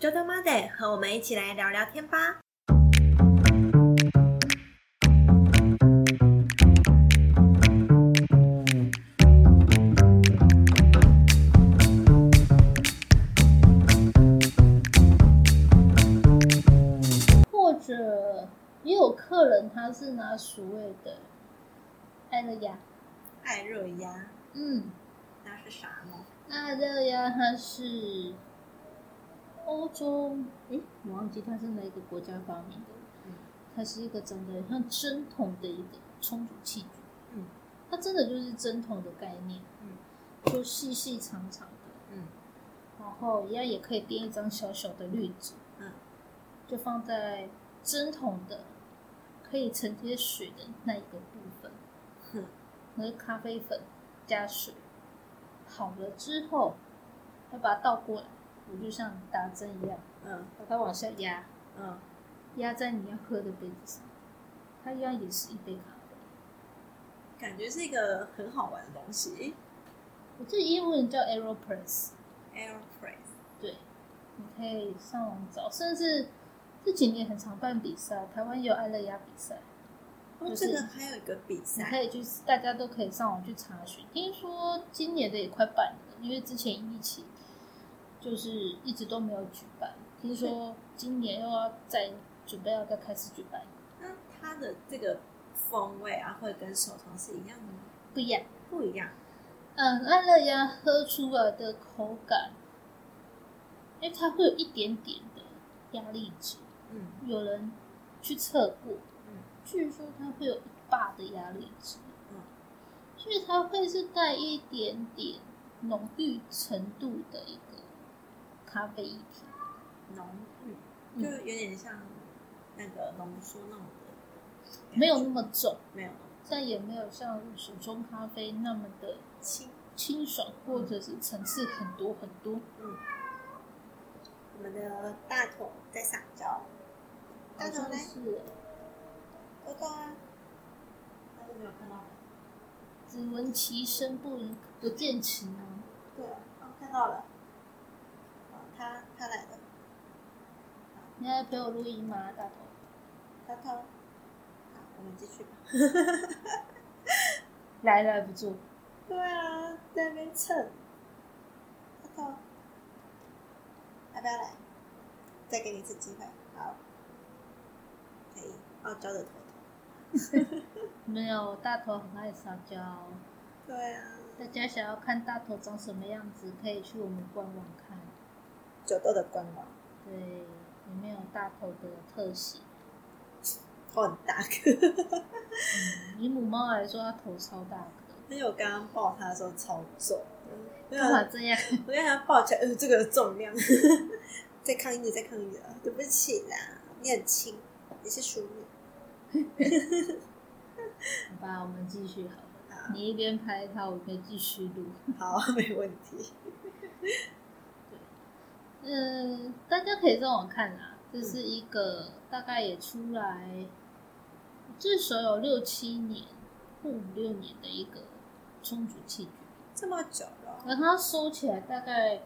周周 Monday，和我们一起来聊聊天吧。或者也有客人他是拿所谓的爱乐压，爱热压，嗯，那是啥呢？艾热压它是欧洲，诶，我忘记它是哪一个国家发明的。嗯它是一个长得很像针筒的一个冲煮器具，嗯。它真的就是针筒的概念，嗯。就细细长长的，嗯。然后一样也可以垫一张小小的滤纸，嗯。就放在针筒的可以承接水的那一个部分，哼。那个咖啡粉加水，好了之后，要把它倒过来，我就像打针一样，嗯把它往下压，嗯，压在你要喝的杯子上，它一样也是一杯咖啡。感觉是一个很好玩的东西。我这英文叫 Aeropress，Aeropress，对，你可以上网找，甚至这几年很常办比赛，台湾也有爱乐压比赛。哦，就是这个还有一个比赛可赛，以去，大家都可以上网去查询。听说今年的也快办了，因为之前疫情就是一直都没有举办。听说今年又要再准备要再开始举办，那它的这个风味啊，会跟手冲是一样的吗？不一样。不一样。嗯，安乐鸭喝出来的口感，因为它会有一点点的压力值，嗯有人去测过，嗯据说它会有一把的压力值，嗯所以它会是带一点点浓郁程度的一个咖啡一体。浓郁，嗯就有点像那个浓缩那种的，没有那么重，没有但也没有像手冲咖啡那么的清。清爽，或者是层次很多很多。嗯，我们的大桶在撒娇，大桶是豆豆啊，大头没有看到。只闻其声不不见其名。对，哦，看到了。哦，他他来了，你要陪我录音吗，大头？大头。好，我们继续吧。来了不住。对啊，在那边蹭。大头，要不要来？再给你一次机会。好，可以。傲娇的头头。没有，大头很爱撒娇。对啊，大家想要看大头长什么样子，可以去我们官网看。九豆的官网，对，里面有大头的特写。头 很大个。嗯，以母猫来说，它头超大个。因为我刚刚抱它的时候超重，干嘛这样？我让它抱起来，呃，这个重量，再抗议再抗议啊，对不起啦，你很轻，你是淑女。好吧，我们继续好了。好你一边拍它，我可以继续录。好，没问题。嗯，大家可以上网看啦，这是一个大概也出来至少有六七年或五六年的一个充足器具，这么久了，而它收起来大概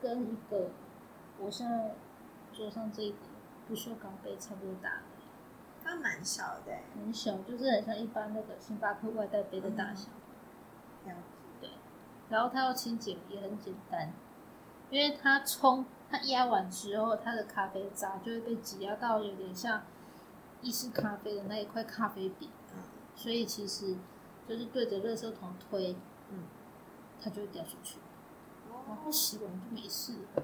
跟一个我现在桌上这个不锈钢杯差不多大它蛮小的欸，很小，就是很像一般那个星巴克外带杯的大小。对然后它要清洁也很简单，因为它冲它压完之后，它的咖啡渣就会被挤压到有点像意式咖啡的那一块咖啡饼，嗯。所以其实就是对着垃圾桶推，嗯，它就会掉出去，然后哦，洗完就没事了。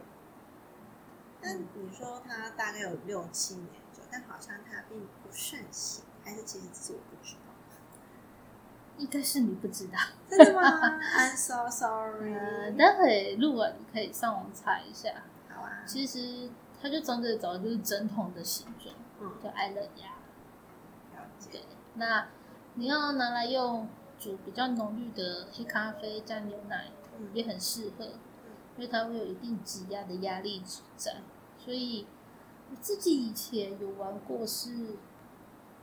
那你说它大概有六七年久，但好像它并不盛行，还是其实自己我不知道。应该是你不知道，真的吗？I'm so sorry。呃，待会录完你可以上网查一下。好啊，其实它就长着找就是针筒的形状，嗯，叫爱乐压。了解。对，那你要拿来用煮比较浓郁的黑咖啡加牛奶，嗯也很适合，因为它会有一定挤压的压力值在。所以我自己以前有玩过，是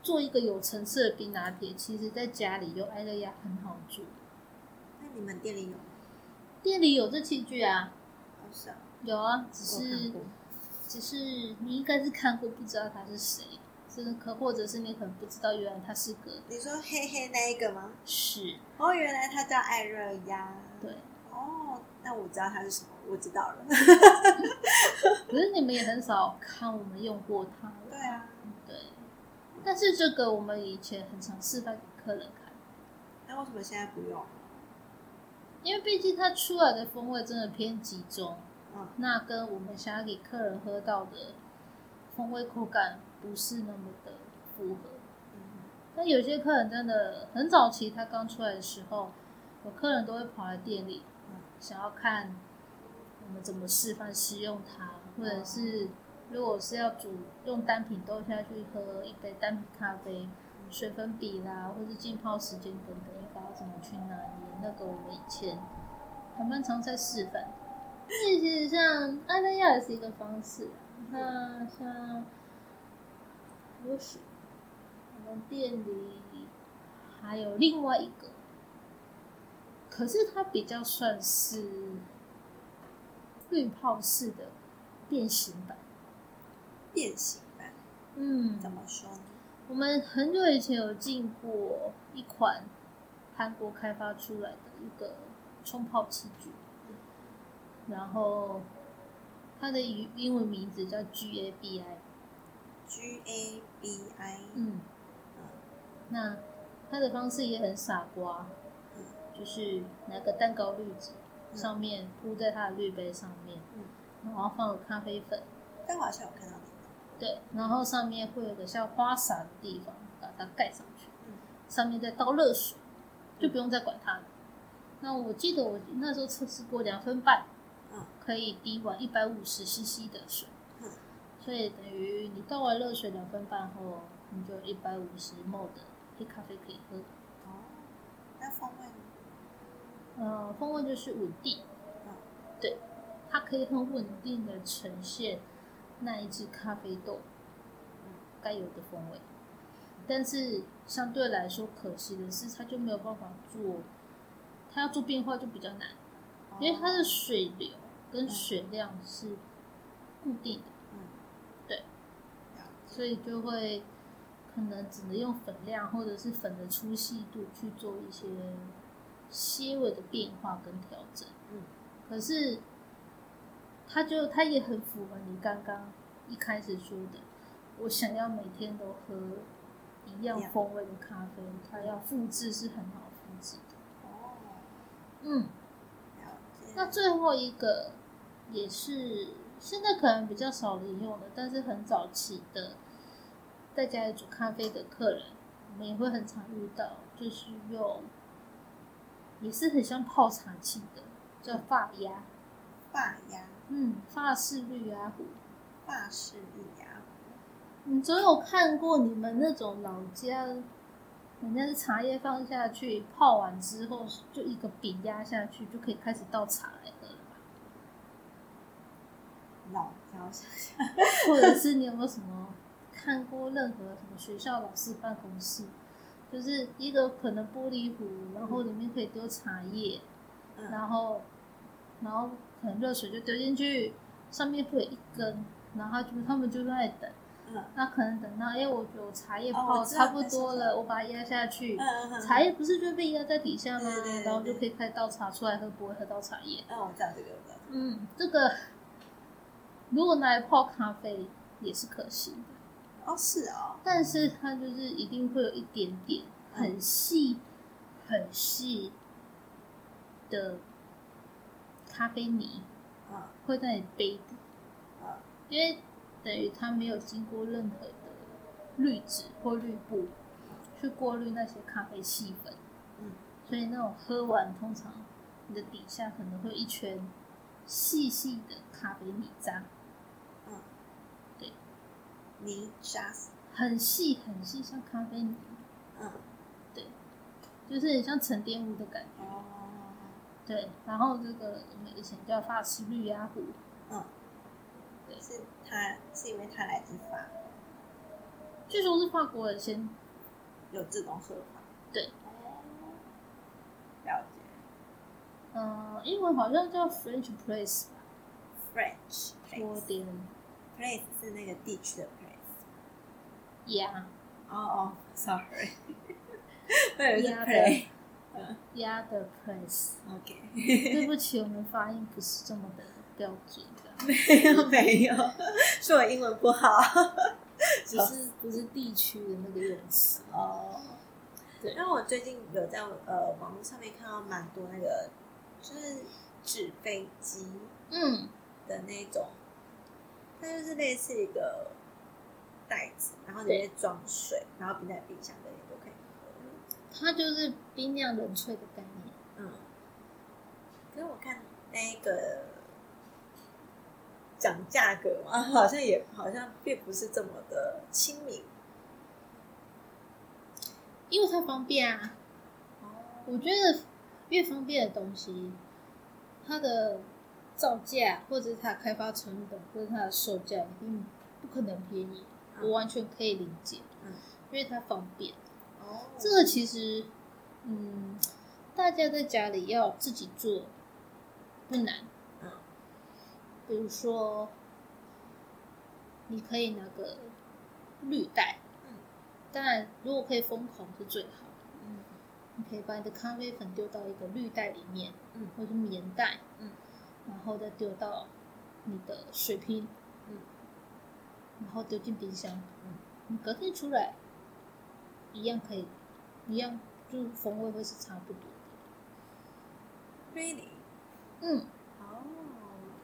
做一个有层次的冰拿铁，其实在家里用艾乐压很好做。那你们店里有？店里有这器具啊，好少，有啊，只是只是你应该是看过，不知道他是谁，是可或者是你可能不知道，原来他是个你说黑黑那一个吗？是，哦，原来他叫艾热鸭。对。哦，那我知道他是什么，我知道了。可是你们也很少看我们用过它。对啊。对。但是这个我们以前很常示范给客人看。那为什么现在不用？因为毕竟它出来的风味真的偏集中。嗯。那跟我们想要给客人喝到的风味口感不是那么的符合。嗯。那有些客人真的很早期，他刚出来的时候，有客人都会跑来店里。想要看我们怎么示范使用它，或者是如果是要煮用单品豆下去喝一杯单品咖啡，水粉比啦，或是浸泡时间等等，应该要怎么去拿捏？那个我们以前还蛮常在示范。其实像安德亚也是一个方式，那像有许我们店里还有另外一个。可是它比较算是滤泡式的变形版，变形版，嗯，怎么说呢？我们很久以前有进过一款韩国开发出来的一个冲泡器具，然后它的英英文名字叫 GABI，GABI，嗯，那它的方式也很傻瓜。就是拿个蛋糕滤纸，上面铺在它的滤杯上面，嗯。然后放了咖啡粉。但我好像有看到对，然后上面会有个像花洒的地方，把它盖上去。上面再倒热水，就不用再管它了。那我记得我那时候测试过两分半，可以滴完一百五十 CC 的水。所以等于你倒完热水两分半后，你就一百五十 ml 的黑咖啡可以喝。哦，那风味？呢？嗯，风味就是稳定，对，它可以很稳定的呈现那一只咖啡豆该有的风味，但是相对来说可惜的是，它就没有办法做，它要做变化就比较难，因为它的水流跟水量是固定的，嗯，对，所以就会可能只能用粉量或者是粉的粗细度去做一些。些微的变化跟调整，嗯，可是，它就他也很符合你刚刚一开始说的，我想要每天都喝一样风味的咖啡，它要复制是很好复制的。哦，嗯，那最后一个也是现在可能比较少人用的，但是很早期的在家里煮咖啡的客人，我们也会很常遇到，就是用。也是很像泡茶器的，叫发压。发压。嗯，发式绿压壶。发式绿压壶。你总有看过你们那种老家，人家是茶叶放下去，泡完之后就一个饼压下去，就可以开始倒茶来喝了吧？老家想想，或者是你有没有什么看过任何什么学校老师办公室？就是一个可能玻璃壶，然后里面可以丢茶叶，然后，然后可能热水就丢进去，上面会有一根，然后就他们就在等，那可能等到，哎，我觉得茶叶泡差不多了，我把它压下去，茶叶不是就被压在底下吗？然后就可以开倒茶出来喝，不会喝到茶叶。嗯，我知道这个，我知道。嗯，这个如果拿来泡咖啡也是可行的。哦，是哦，但是它就是一定会有一点点很细、很细的咖啡泥，啊，会在你杯底，啊，因为等于它没有经过任何的滤纸或滤布去过滤那些咖啡细粉，嗯，所以那种喝完通常你的底下可能会一圈细细的咖啡泥渣。嗯，对。泥沙很细很细，像咖啡泥。嗯，对，就是很像沉淀物的感觉。哦。对，然后这个我们以前叫法式绿鸭湖。嗯。对，是它是因为它来自法，据说是法国人先有这种说法。对。了解。嗯，英文好像叫 French place 吧。French。多点。place 是那个地区的 place，yeah，哦哦，sorry，我以为是 play。鸭的 place。OK，对不起，我们发音不是这么的标准的，没 有没有，是我英文不好。只是不是地区的那个用词。哦，对因为我最近有在呃网络上面看到蛮多那个就是纸飞机嗯，的那种，它就是类似一个袋子，然后里面装水，然后冰在冰箱。它就是冰酿冷萃的概念。嗯，可是我看那个讲价格嘛，好像也好像并不是这么的亲民。因为它方便啊。哦，我觉得越方便的东西，它的造价或者是它的开发成本或者它的售价一定不可能便宜，嗯我完全可以理解。嗯，因为它方便。哦，这个其实，嗯，大家在家里要自己做不难。嗯。比如说，你可以拿个绿袋，嗯。当然如果可以封口是最好的。嗯。你可以把你的咖啡粉丢到一个绿袋里面，嗯或者棉袋，嗯，然后再丢到你的水瓶，嗯，然后丢进冰箱，嗯，你隔天出来，一样可以，一样就是风味会是差不多的。，really，嗯，哦，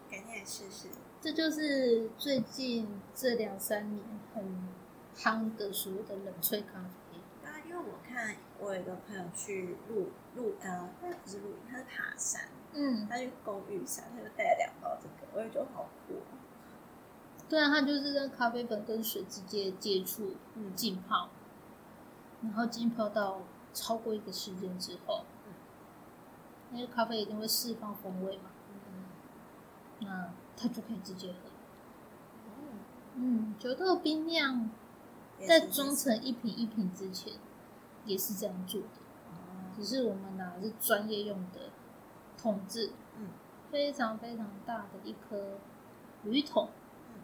改天来试试。这就是最近这两三年很夯的所谓的冷萃咖啡。啊，因为我看我有一个朋友去露露呃，那不是露营，他是爬山，嗯，他去公寓山，他就带了两包这个，我也觉得好酷哦。对啊，它就是让咖啡粉跟水直接接触嗯浸泡，然后浸泡到超过一个时间之后，因为咖啡一定会释放风味嘛，嗯。那它就可以直接喝。嗯，嗯，九豆冰酿在装成一瓶一瓶之前也是这样做的，哦。只是我们拿的是专业用的桶子，嗯，非常非常大的一颗铝桶，嗯。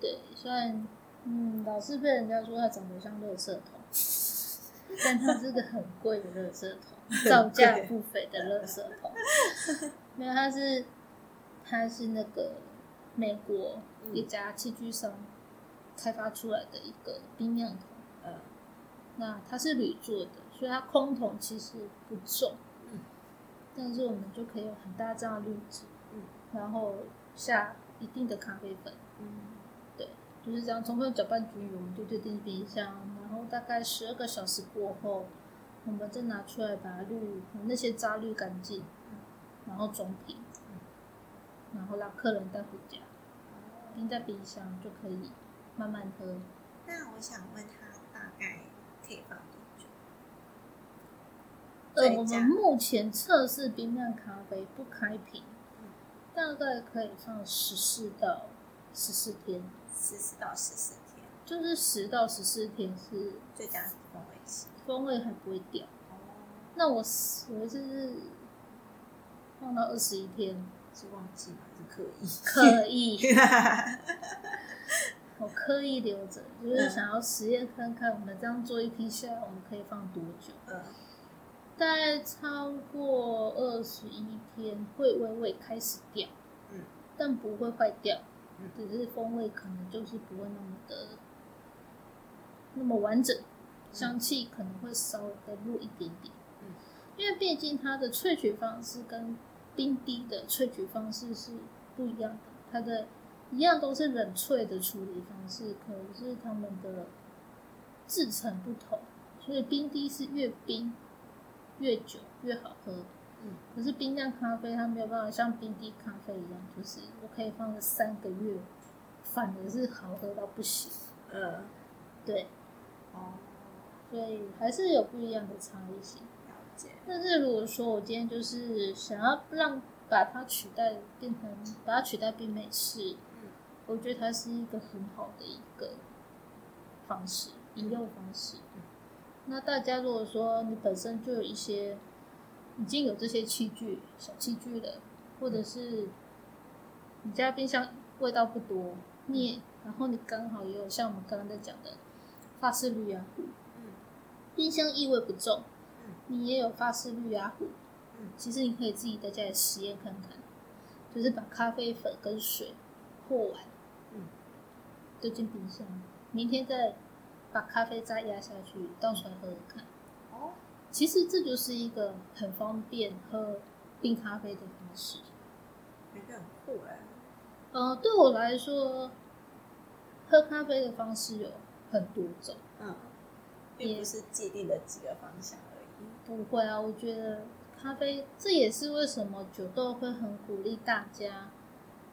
对，虽然嗯老是被人家说它长得像垃圾桶，但它是个很贵的垃圾桶，造价不菲的垃圾桶，没有，它是它是那个美国一家器具商开发出来的一个冰酿桶。呃那它是铝做的，所以它空桶其实不重，嗯，但是我们就可以有很大这样的滤纸，嗯，然后下一定的咖啡粉，嗯。对，就是这样充分搅拌均匀，我们就丢进冰箱，然后大概十二个小时过后，我们再拿出来把它滤那些渣滤干净，嗯然后装瓶，嗯然后让客人带回家，哦冰在冰箱就可以慢慢喝。那我想问他大概可以放多久？呃，我们目前测试冰酿咖啡不开瓶，嗯大概可以放十四到十四天，十四到十四天，就是十到十四天是最佳风味期。风味还不会掉。哦，那我我就是放到二十一天，是忘记吗？还是刻意？刻意 我刻意留着，就是想要实验看看我们这样做一批下来，我们可以放多久。嗯大概超过二十一天会微微开始掉，嗯，但不会坏掉，嗯只是风味可能就是不会那么的那么完整，香气可能会稍微的弱一点点，嗯，因为毕竟它的萃取方式跟冰滴的萃取方式是不一样的，它的一样都是冷萃的处理方式，可是它们的制成不同，所以冰滴是越冰越久越好喝。嗯。可是冰酿咖啡它没有办法像冰滴咖啡一样，就是我可以放个三个月，反而是好喝到不行。嗯，对，哦，所以还是有不一样的差异性。但是如果说我今天就是想要让把它取代变成把它取代冰美式，嗯。我觉得它是一个很好的一个方式，饮用方式。嗯。那大家如果说你本身就有一些已经有这些器具、小器具了，或者是你家冰箱味道不多，你也然后你刚好也有像我们刚刚在讲的发式绿芽壶，嗯冰箱异味不重嗯，你也有发式绿芽壶，嗯其实你可以自己在家里实验看看，就是把咖啡粉跟水和完，嗯，丢进冰箱，明天再把咖啡渣压下去，倒出来喝喝看。哦，其实这就是一个很方便喝冰咖啡的方式。感觉很酷哎。呃，对我来说，喝咖啡的方式有很多种。嗯，并不是既定的几个方向而已。不会啊，我觉得咖啡这也是为什么酒豆会很鼓励大家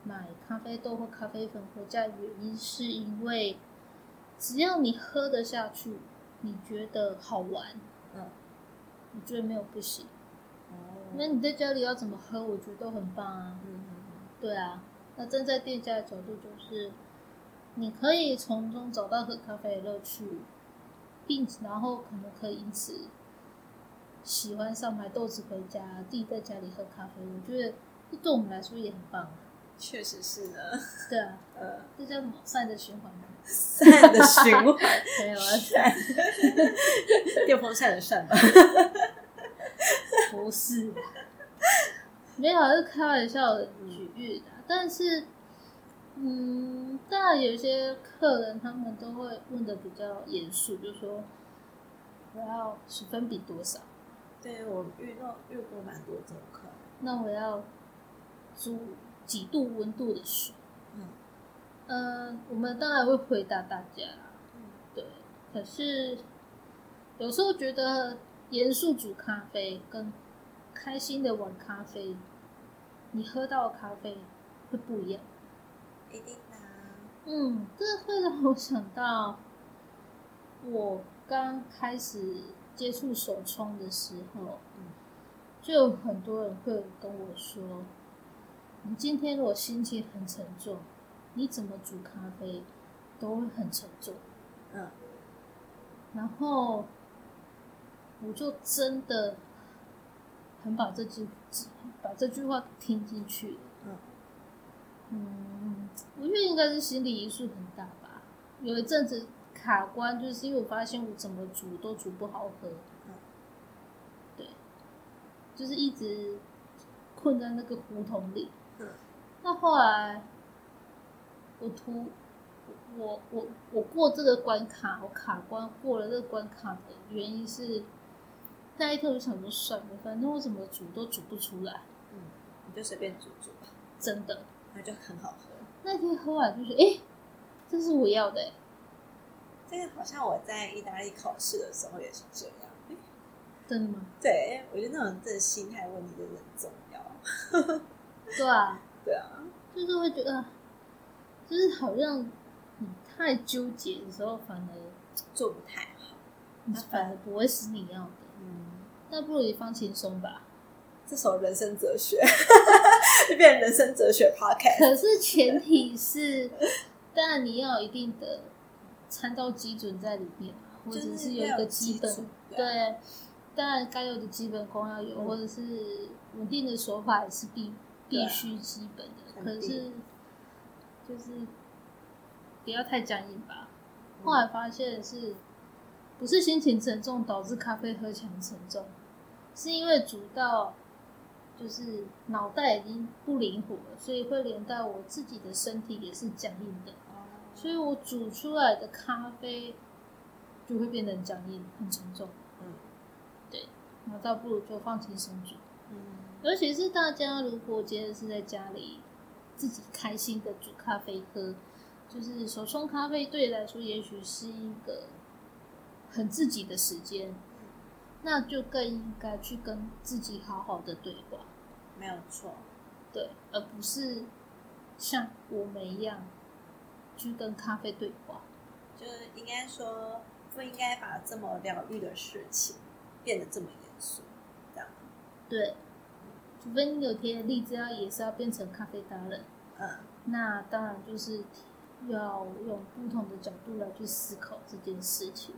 买咖啡豆或咖啡粉回家的原因，是因为只要你喝得下去，你觉得好玩，嗯，我觉得没有不行。哦，那你在家里要怎么喝，我觉得都很棒啊。嗯嗯对啊，那站在店家的角度就是，你可以从中找到喝咖啡的乐趣，并然后可能可以因此喜欢上买豆子回家，自己在家里喝咖啡。我觉得这对我们来说也很棒啊。确实是呢。对啊，呃，这叫什么善的循环吗？善的循环，没有啊，善，电风扇的扇吧。不是，没有，是开玩笑的举喻的。但是，嗯，当然有些客人他们都会问的比较严肃，就说我要十分比多少？对我遇到遇过蛮多这种客人。那我要煮几度温度的水？嗯呃，我们当然会回答大家啦，嗯对。可是有时候觉得严肃煮咖啡跟开心的玩咖啡，你喝到的咖啡会不一样。一定的啊。嗯，这会让我想到我刚开始接触手冲的时候，嗯就有很多人会跟我说：“你今天如果心情很沉重，你怎么煮咖啡都会很沉重。”嗯然后我就真的很把这句把这句话听进去了。嗯嗯，我觉得应该是心理因素很大吧。有一阵子卡关，就是因为我发现我怎么煮都煮不好喝。嗯对，就是一直困在那个胡同里。嗯那后来我突我我我过这个关卡，我卡关过了这个关卡的原因是，那一天我就想说算了，反正我怎么煮都煮不出来，嗯，你就随便煮煮吧，真的。那就很好喝。那天喝完就觉得，哎、这是我要的、欸，这个好像我在意大利考试的时候也是这样。真的吗？对，我觉得那种这心态问题真的很重要。对啊，对啊，就是会觉得，就是好像你太纠结的时候，反而做不太好。你反而不会是你要的。嗯，那不如你放轻松吧。这首人生哲学就变成人生哲学 podcast。可是前提是，当然你要有一定的参照基准在里面，或者是是有一个基本对当然该有的基本功要有，嗯或者是稳定的手法也是必必须基本的。可是就是不要太僵硬吧。嗯后来发现是不是心情沉重导致咖啡喝起来很沉重，是因为煮到就是脑袋已经不灵活了，所以会连带我自己的身体也是僵硬的，哦所以我煮出来的咖啡就会变得很僵硬、很沉重。嗯对，那倒不如就放轻松煮。嗯尤其是大家如果今天是在家里自己开心的煮咖啡喝，就是手冲咖啡对你来说也许是一个很自己的时间，那就更应该去跟自己好好的对话，没有错。对，而不是像我们一样去跟咖啡对话。就是应该说，不应该把这么疗愈的事情变得这么严肃，这样。对，除非你有天立志要也是要变成咖啡达人，嗯那当然就是要用不同的角度来去思考这件事情。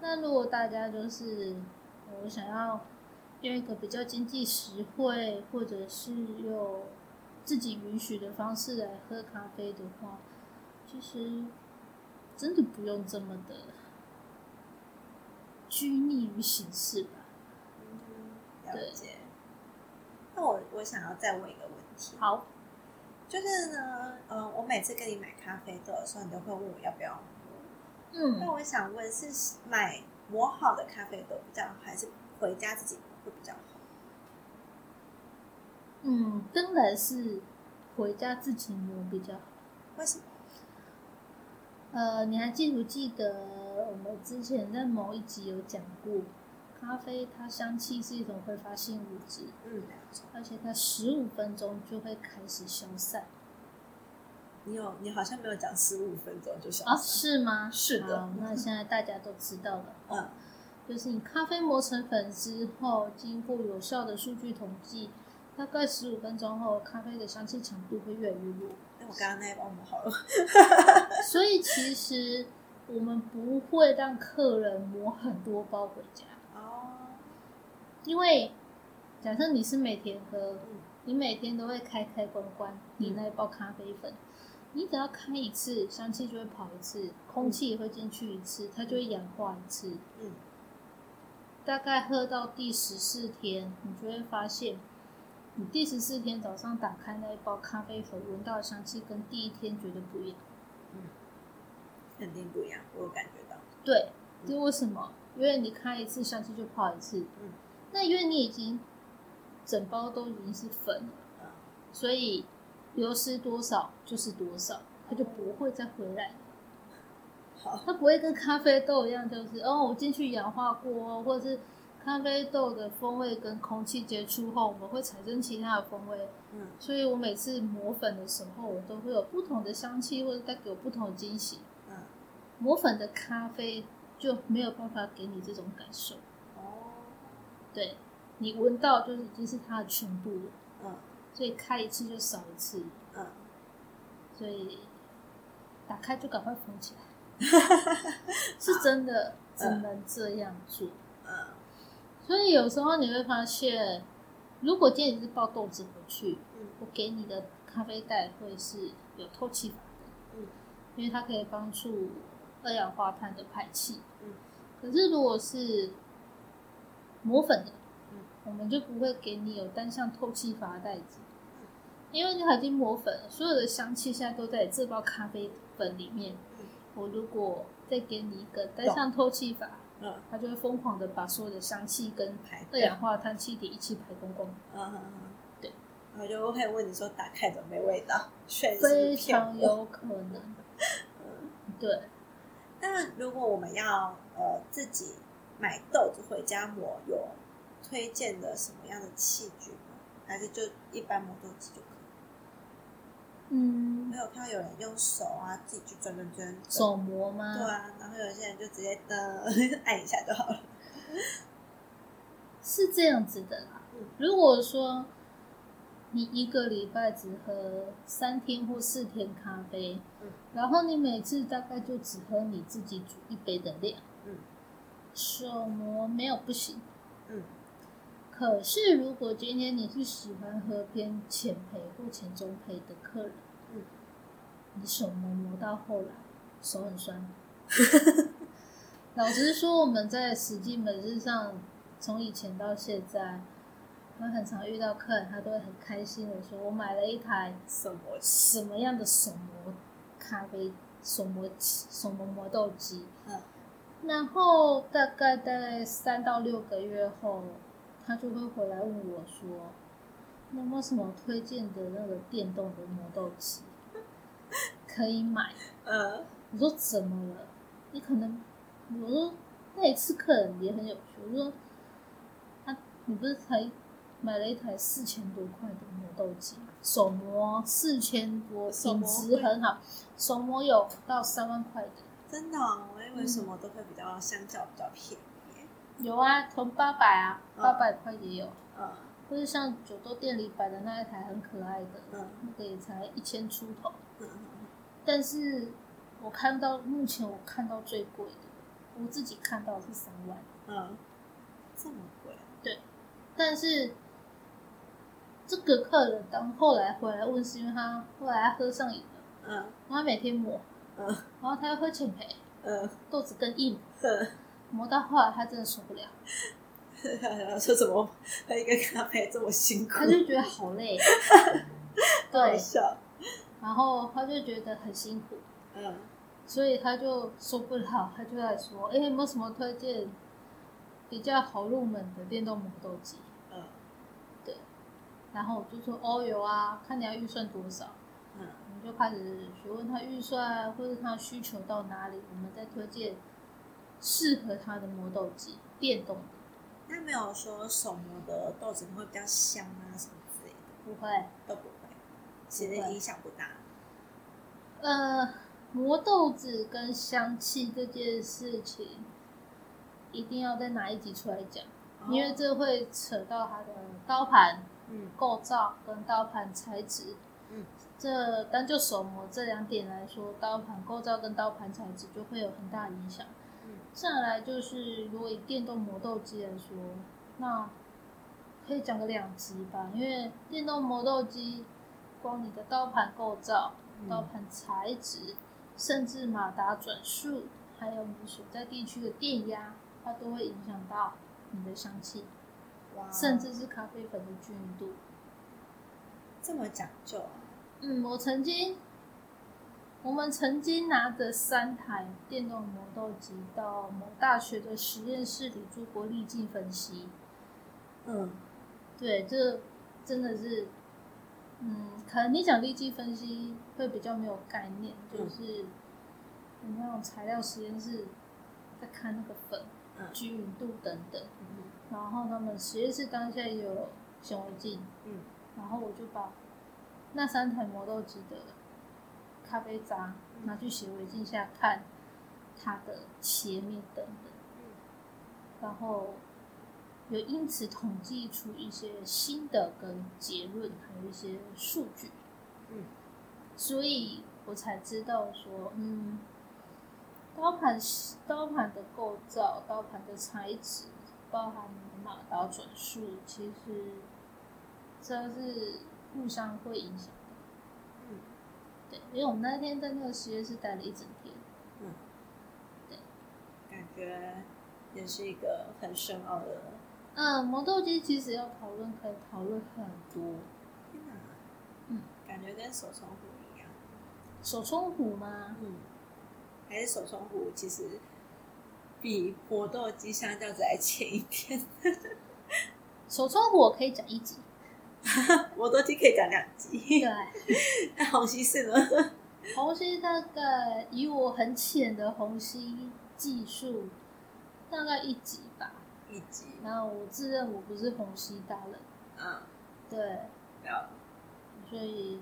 那如果大家就是我想要用一个比较经济实惠，或者是用自己允许的方式来喝咖啡的话，其实真的不用这么的拘泥于形式吧。嗯，了解。那我我想要再问一个问题，好，就是呢，呃，我每次跟你买咖啡豆的时候，你都会问我要不要磨。那嗯，我想问，是买磨好的咖啡豆比较好，还是回家自己磨会比较好？嗯，当然是回家自己磨比较好。为什么？呃，你还记不记得我们之前在某一集有讲过，咖啡它香气是一种挥发性物质，嗯。而且它十五分钟就会开始消散你有，你好像没有讲十五分钟就消散啊？是吗？是的好那现在大家都知道了。嗯就是你咖啡磨成粉之后，经过有效的数据统计，大概十五分钟后，咖啡的香气强度会越来越弱。那我刚刚那一包磨好了。所以其实我们不会让客人磨很多包回家，哦，因为假设你是每天喝，嗯你每天都会开开关关你那一包咖啡粉，你只要开一次，香气就会跑一次，空气也会进去一次，它就会氧化一次。嗯大概喝到第十四天，你就会发现，你第十四天早上打开那一包咖啡粉，闻到的香气跟第一天绝对不一样。嗯肯定不一样，我有感觉到。对，这为什么？因为你开一次香气就泡一次，嗯，那因为你已经整包都已经是粉了，嗯所以流失多少就是多少，它就不会再回来了。好，它不会跟咖啡豆一样，就是哦，我进去氧化过，或者是咖啡豆的风味跟空气接触后，我们会产生其他的风味。嗯所以我每次磨粉的时候，我都会有不同的香气，或者带给我不同的惊喜。嗯，磨粉的咖啡就没有办法给你这种感受，哦，对你闻到就是已经是它的全部了，嗯所以开一次就少一次，嗯，所以打开就赶快封起来。是真的只能这样做。嗯所以有时候你会发现，如果今天你是抱豆子回去，嗯我给你的咖啡袋会是有透气法的，嗯因为它可以帮助二氧化碳的排气。嗯可是如果是磨粉的，嗯。我们就不会给你有单向透气阀的袋子，因为它已经磨粉了，所有的香气现在都在这包咖啡粉里面。嗯。我如果再给你一个单向透气阀，嗯。它就会疯狂的把所有的香气跟排二氧化碳气体一起排光光，嗯嗯嗯，对。然后就会问你说打开怎么没味道？全是非常有可能。对，那如果我们要呃自己买豆子回家磨，有推荐的什么样的器具吗？还是就一般磨豆机就可以？嗯没，有看到有人用手啊自己去转转转，手磨吗？对啊，然后有些人就直接的 按一下就好了。是这样子的啦嗯。如果说你一个礼拜只喝三天或四天咖啡，嗯然后你每次大概就只喝你自己煮一杯的量，嗯手磨没有不行。嗯可是如果今天你是喜欢喝偏浅焙或浅中焙的客人，嗯，你手磨磨到后来手很酸。老实说，我们在实际门市上，从以前到现在，我很常遇到客人，他都会很开心的说：“我买了一台什么？什么样的手磨咖啡、手磨器手磨磨豆机。”嗯然后大概在三到六个月后，他就会回来问我说：“你有没有什么推荐的那个电动的磨豆机 可以买呃？”我说：“怎么了？你可能……我说那一次客人也很有趣。我说：他、你不是才买了一台四千多块的磨豆机？手磨四千多，品质很好，手磨有到三万块的。”真的哦、我以为什么都会比较相较比较便宜。有啊，从八百啊，嗯八百块也有，嗯。或者像九州店里摆的那一台很可爱的，嗯。那个也才一千出头。嗯嗯但是我看到目前我看到最贵的，我自己看到是三万，嗯，这么贵？对。但是这个客人当后来回来问，是因为他后来他喝上瘾了，嗯。他每天抹，嗯。然后他又喝浅焙，嗯。豆子更硬，嗯，磨到后来他真的受不了，然后说怎么？他一个咖啡这么辛苦？他就觉得好累，好 对，笑。然后他就觉得很辛苦，嗯。所以他就受不了，他就在说：“哎、有没有什么推荐比较好入门的电动磨豆机？嗯？”然后我就说：“哦，有啊，看你要预算多少。”就开始询问他预算或者他需求到哪里，我们再推荐适合他的磨豆机，电动的那没有说手磨的豆子会比较香啊什么之类的，不会。都不会，其实影响不大。呃，磨豆子跟香气这件事情，一定要在哪一集出来讲，因为这会扯到它的刀盘嗯构造跟刀盘材质。嗯，这单就手磨这两点来说，刀盘构造跟刀盘材质就会有很大影响。嗯再来就是，如果以电动磨豆机来说，那可以讲个两集吧，因为电动磨豆机，光你的刀盘构造、嗯刀盘材质，甚至马达转速，还有你所在地区的电压，它都会影响到你的香气，哇，甚至是咖啡粉的均匀度。这么讲究啊。嗯，我曾经，我们曾经拿着三台电动磨豆机到某大学的实验室里做过粒径分析。嗯对，这真的是，嗯，可能你讲粒径分析会比较没有概念，就是有那种材料实验室在看那个粉嗯均匀度等等。嗯然后他们实验室当下也有显微镜，嗯然后我就把那三台磨豆机的咖啡渣拿去显微镜下看它的切面等等，然后有因此统计出一些新的跟结论，还有一些数据，嗯。所以我才知道说，嗯，刀盘刀盘的构造、刀盘的材质，包含马刀转速，其实这是互相会影响的。嗯对，因为我们那天在那个实验室待了一整天，嗯，对，感觉也是一个很深奥的。嗯，磨豆机其实要讨论可以讨论很多。天哪，嗯，感觉跟手冲壶一样。手冲壶吗？嗯，还是手冲壶其实比磨豆机相较之来浅一点。手冲壶我可以讲一集，磨豆机可以讲两集。对，那虹吸是呢？虹吸大概以我很浅的虹吸技术，大概一集吧。一集。然后我自认我不是虹吸达人，嗯，对，了。所以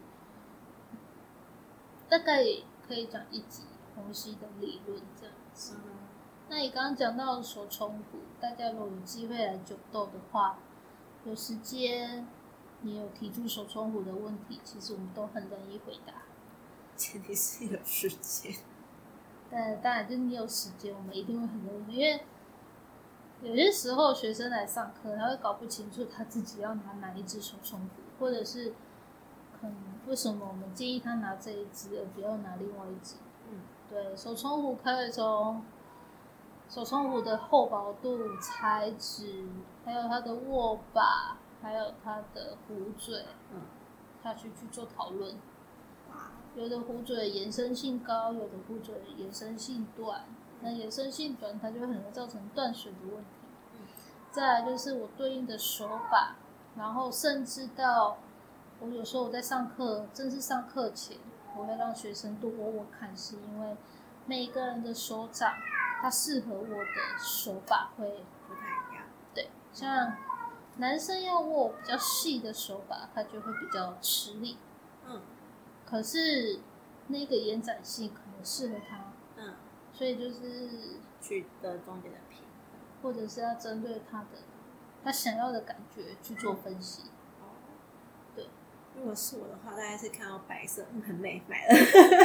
大概可以讲一集虹吸的理论这样子。嗯那你刚刚讲到手冲壶，大家如果有机会来九豆的话，有时间你有提出手冲壶的问题，其实我们都很乐意回答。前提是有时间。但当然，就是你有时间，我们一定会很乐意，因为有些时候学生来上课，他会搞不清楚他自己要拿哪一只手冲壶，或者是可能为什么我们建议他拿这一只，而不要拿另外一只。嗯对，手冲壶可以从手冲壶的厚薄度、材质，还有它的握把，还有它的壶嘴嗯，下去去做讨论。有的壶嘴延伸性高，有的壶嘴延伸性短。那延伸性短，它就会很容易造成断水的问题。嗯再来就是我对应的手法，然后甚至到我有时候我在上课，正式上课前，我会让学生多握握看，是因为每一个人的手掌，它适合我的手法会不太一样。对，像男生要握比较细的手把，他就会比较吃力。嗯可是那个延展性可能适合他，嗯，所以就是取得中间的平衡。或者是要针对他的他想要的感觉去做分析。哦，对。如果是我的话，大概是看到白色，嗯，很美，买了。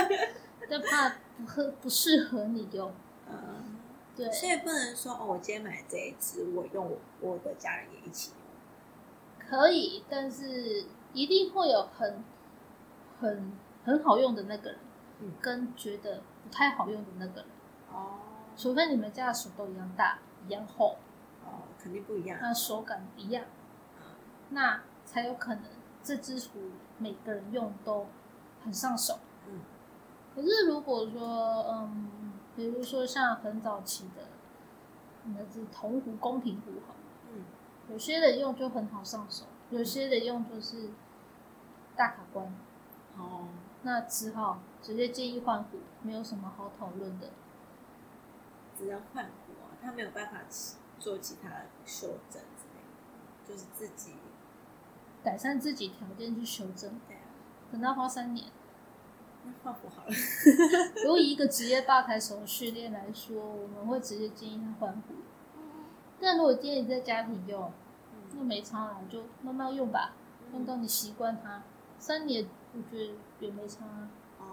但怕不合不适合你用，嗯，对，所以不能说哦，我今天买这一支，我用我我的家人也一起用。可以，但是一定会有很很很好用的那个人，嗯。跟觉得不太好用的那个人，哦。除非你们家的手都一样大、一样厚，哦，肯定不一样。那手感一样，那才有可能这支壶每个人用都很上手。嗯。可是如果说，嗯，比如说像很早期的那只铜壶、宫廷壶有些人用就很好上手，有些人用就是大卡关，哦，那只好直接建议换股，没有什么好讨论的。只要换股啊，他没有办法做其他修正之类的，就是自己改善自己条件去修正，对啊，等到花三年。那换股好了。如果以一个职业霸台手训练来说，我们会直接建议他换股。但如果今天你在家庭用，那嗯没差了，就慢慢用吧，用到你习惯它。三年我觉得也没差啊，哦，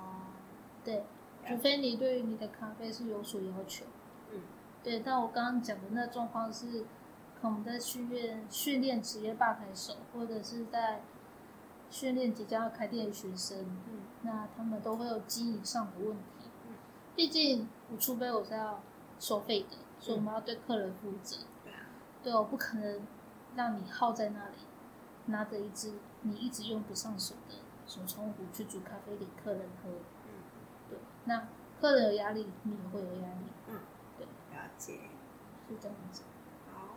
对，除非你对于你的咖啡是有所要求。嗯对，但我刚刚讲的那状况是，可能在训练训练职业吧台手，或者是在训练即将要开店的学生，嗯那他们都会有经营上的问题嗯。毕竟我除非我是要收费的，所以我们要对客人负责。对啊，对，我不可能让你耗在那里，拿着一支你一直用不上手的手冲壶去煮咖啡给客人喝。嗯对，那客人有压力，你也会有压力，嗯，对了解。是这样子。好，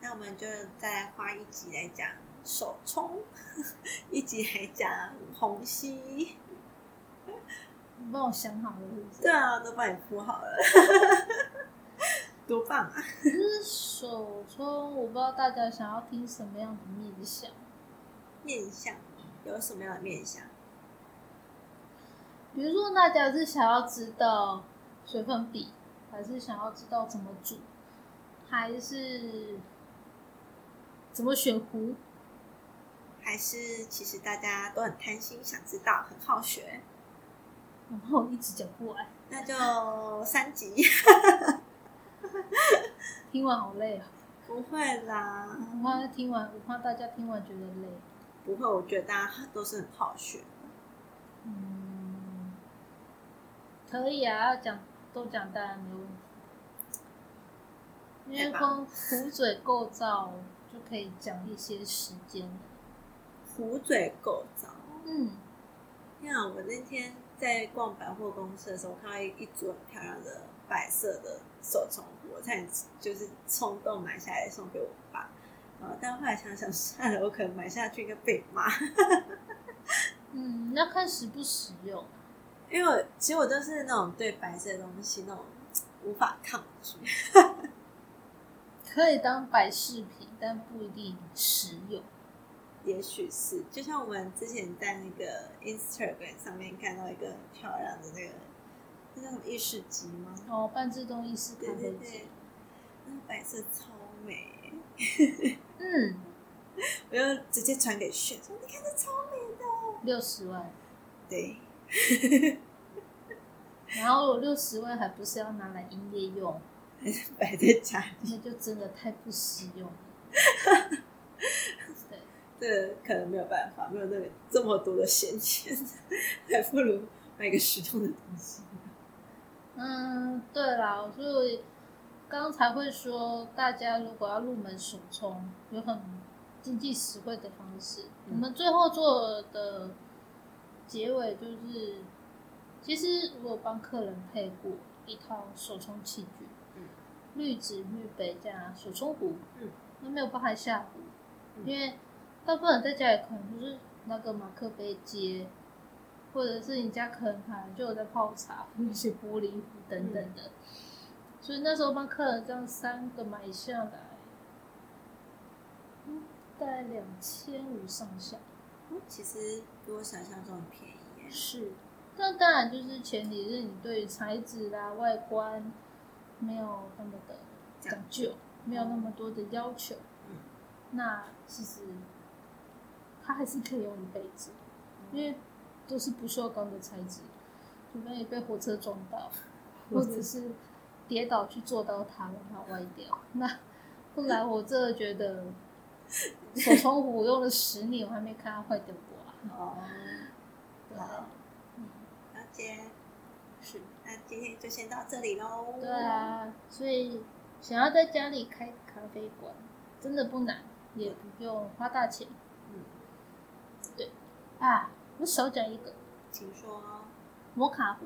那我们就再花一集来讲手冲，一集来讲虹吸。你帮我想好了是不是？对啊，都帮你铺好了，多棒啊！可是手冲，我不知道大家想要听什么样的面相。面相有什么样的面相？比如说，大家是想要知道水分比，还是想要知道怎么煮，还是怎么选壶？还是其实大家都很贪心，想知道，很好学，然后一直讲不完，那就三集。听完好累啊！不会啦，我怕听完，我怕大家听完觉得累。不会，我觉得大家都是很好学。嗯，可以啊，要讲都讲当然没问题，因为光壶嘴构造就可以讲一些时间了。壶嘴构造，嗯，你看我那天在逛百货公司的时候，看到一一组很漂亮的白色的手冲壶，我差点就是冲动买下来送给我爸。呃，但后来想想算了，我可能买下去应该被骂，嗯，要看实不实用。因为我其实我都是那种对白色的东西那种无法抗拒。可以当摆饰品，但不一定实用。也许是，就像我们之前在那个 Instagram 上面看到一个很漂亮的那个，那叫什么意式机吗？哦，半自动意式咖啡机。对，，那个白色超美，嗯，我就直接传给炫说：“你看这超美的。六十万，”对，然后我六十万还不是要拿来营业用，摆在家里，那就真的太不实用了。对，这可能没有办法，没有那个这么多的闲钱，还不如买个实用的东西。嗯，对啦，所以刚才会说，大家如果要入门手冲，有很经济实惠的方式。嗯我们最后做的结尾就是，其实我有帮客人配过一套手冲器具，嗯，滤纸、滤杯加手冲壶，嗯，那没有包含下壶，嗯因为大部分人在家里可能就是那个马克杯接。或者是你家可能本来就有在泡茶，那些玻璃壶等等的，所以那时候帮客人这样三个买下来，嗯，大概两千五上下。嗯其实比我想象中很便宜耶。是，那当然就是前提是你对材质啦、外观没有那么的讲究，没有那么多的要求，嗯，那其实它还是可以用一辈子，因为都是不锈钢的材质，除非你被火车撞到，或者是跌倒去坐到它让它歪掉，那不然我真的觉得 手冲壶用了十年，我还没看它坏掉过啊。哦，对啊，嗯解。是，那今天就先到这里喽。对啊，所以想要在家里开咖啡馆，真的不难，也不用花大钱。嗯，对啊，我少讲一个请说。摩卡壶。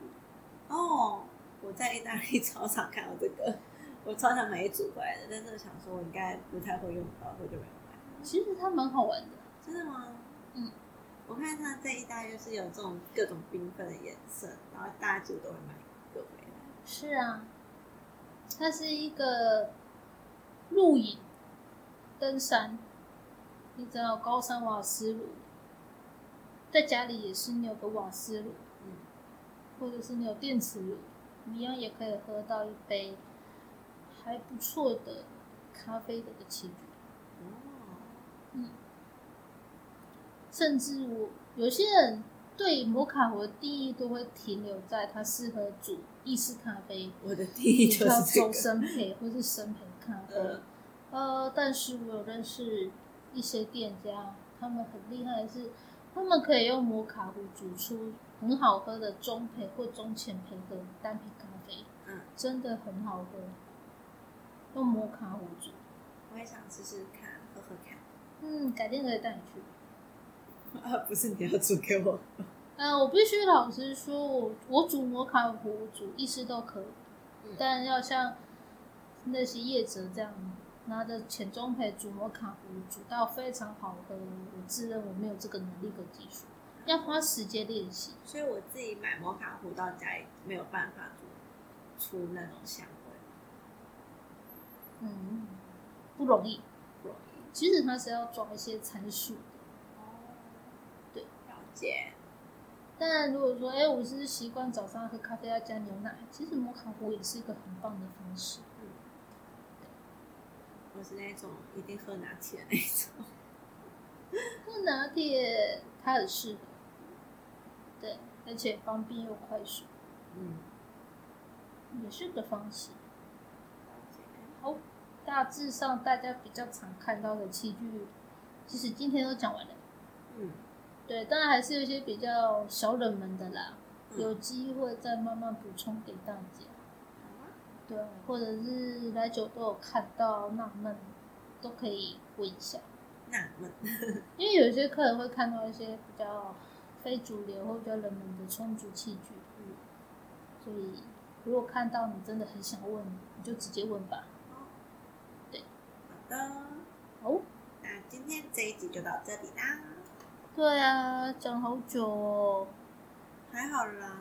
哦，我在意大利 超常看到这个，我超想买一组回来的，但是想说我应该不太会用到，所以就没有买。其实它蛮好玩的。真的吗？嗯，我看它在意大利就是有这种各种缤纷的颜色，然后大家都会买一个回来。是啊，它是一个露营、登山，你知道高山瓦斯炉，在家里也是你有个瓦斯炉，嗯，或者是你有电磁炉，你一样也可以喝到一杯还不错的咖啡的一个器具。哦，甚至我有些人对摩卡壶的定义都会停留在它适合煮意式咖啡，我的第一就是这个。生培或是生培咖啡。嗯呃，但是我有认识一些店家，他们很厉害的是，他们可以用摩卡壶煮出很好喝的中培或中浅培的单品咖啡，嗯，真的很好喝。用摩卡壶煮，我也想试试看，喝喝看。嗯，改天可以带你去。啊，不是你要煮给我？呃，我必须老实说，我我煮摩卡壶煮意式都可以，嗯但要像那些业者这样拿着浅中培煮摩卡壶煮到非常好喝，我自认我没有这个能力跟技术，要花时间练习。所以我自己买摩卡壶到家里没有办法煮出那种香味，嗯，不容易。不容易。其实它是要抓一些参数的。哦，对，了解。但如果说，哎，我是习惯早上喝咖啡要加牛奶，其实摩卡壶也是一个很棒的方式。我是那种一定喝拿铁的那种。喝拿铁它很适合，对，而且方便又快速，嗯，也是个方式。好，大致上大家比较常看到的器具，其实今天都讲完了。嗯，对，当然还是有一些比较小冷门的啦，嗯有机会再慢慢补充给大家。对，或者是来酒都有看到纳闷，都可以问一下。纳闷。因为有些客人会看到一些比较非主流或比较冷门的充足器具，嗯，所以如果看到你真的很想问，你就直接问吧。好。对。好的。好，那今天这一集就到这里啦。对啊，讲好久哦。还好啦，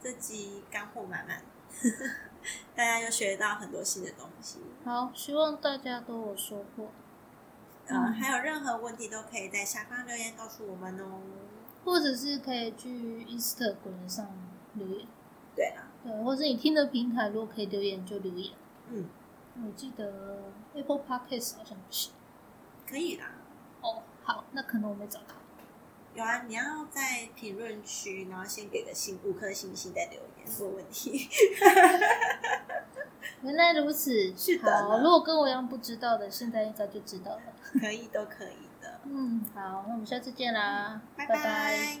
这集干货满满，大家又学到很多新的东西。好，希望大家都有收获，呃，嗯还有任何问题都可以在下方留言告诉我们哦。或者是可以去 Instagram 上留言，对啊，对，或是你听的平台如果可以留言就留言。嗯，我记得 Apple Podcast 好像不行。可以啦。哦，好，那可能我没找到。有啊，你要在评论区，然后先给个星五颗星星再留言问问题。原来如此，是的好，如果跟我一样不知道的，现在应该就知道了。可以，都可以的。嗯，好，那我们下次见啦，拜拜拜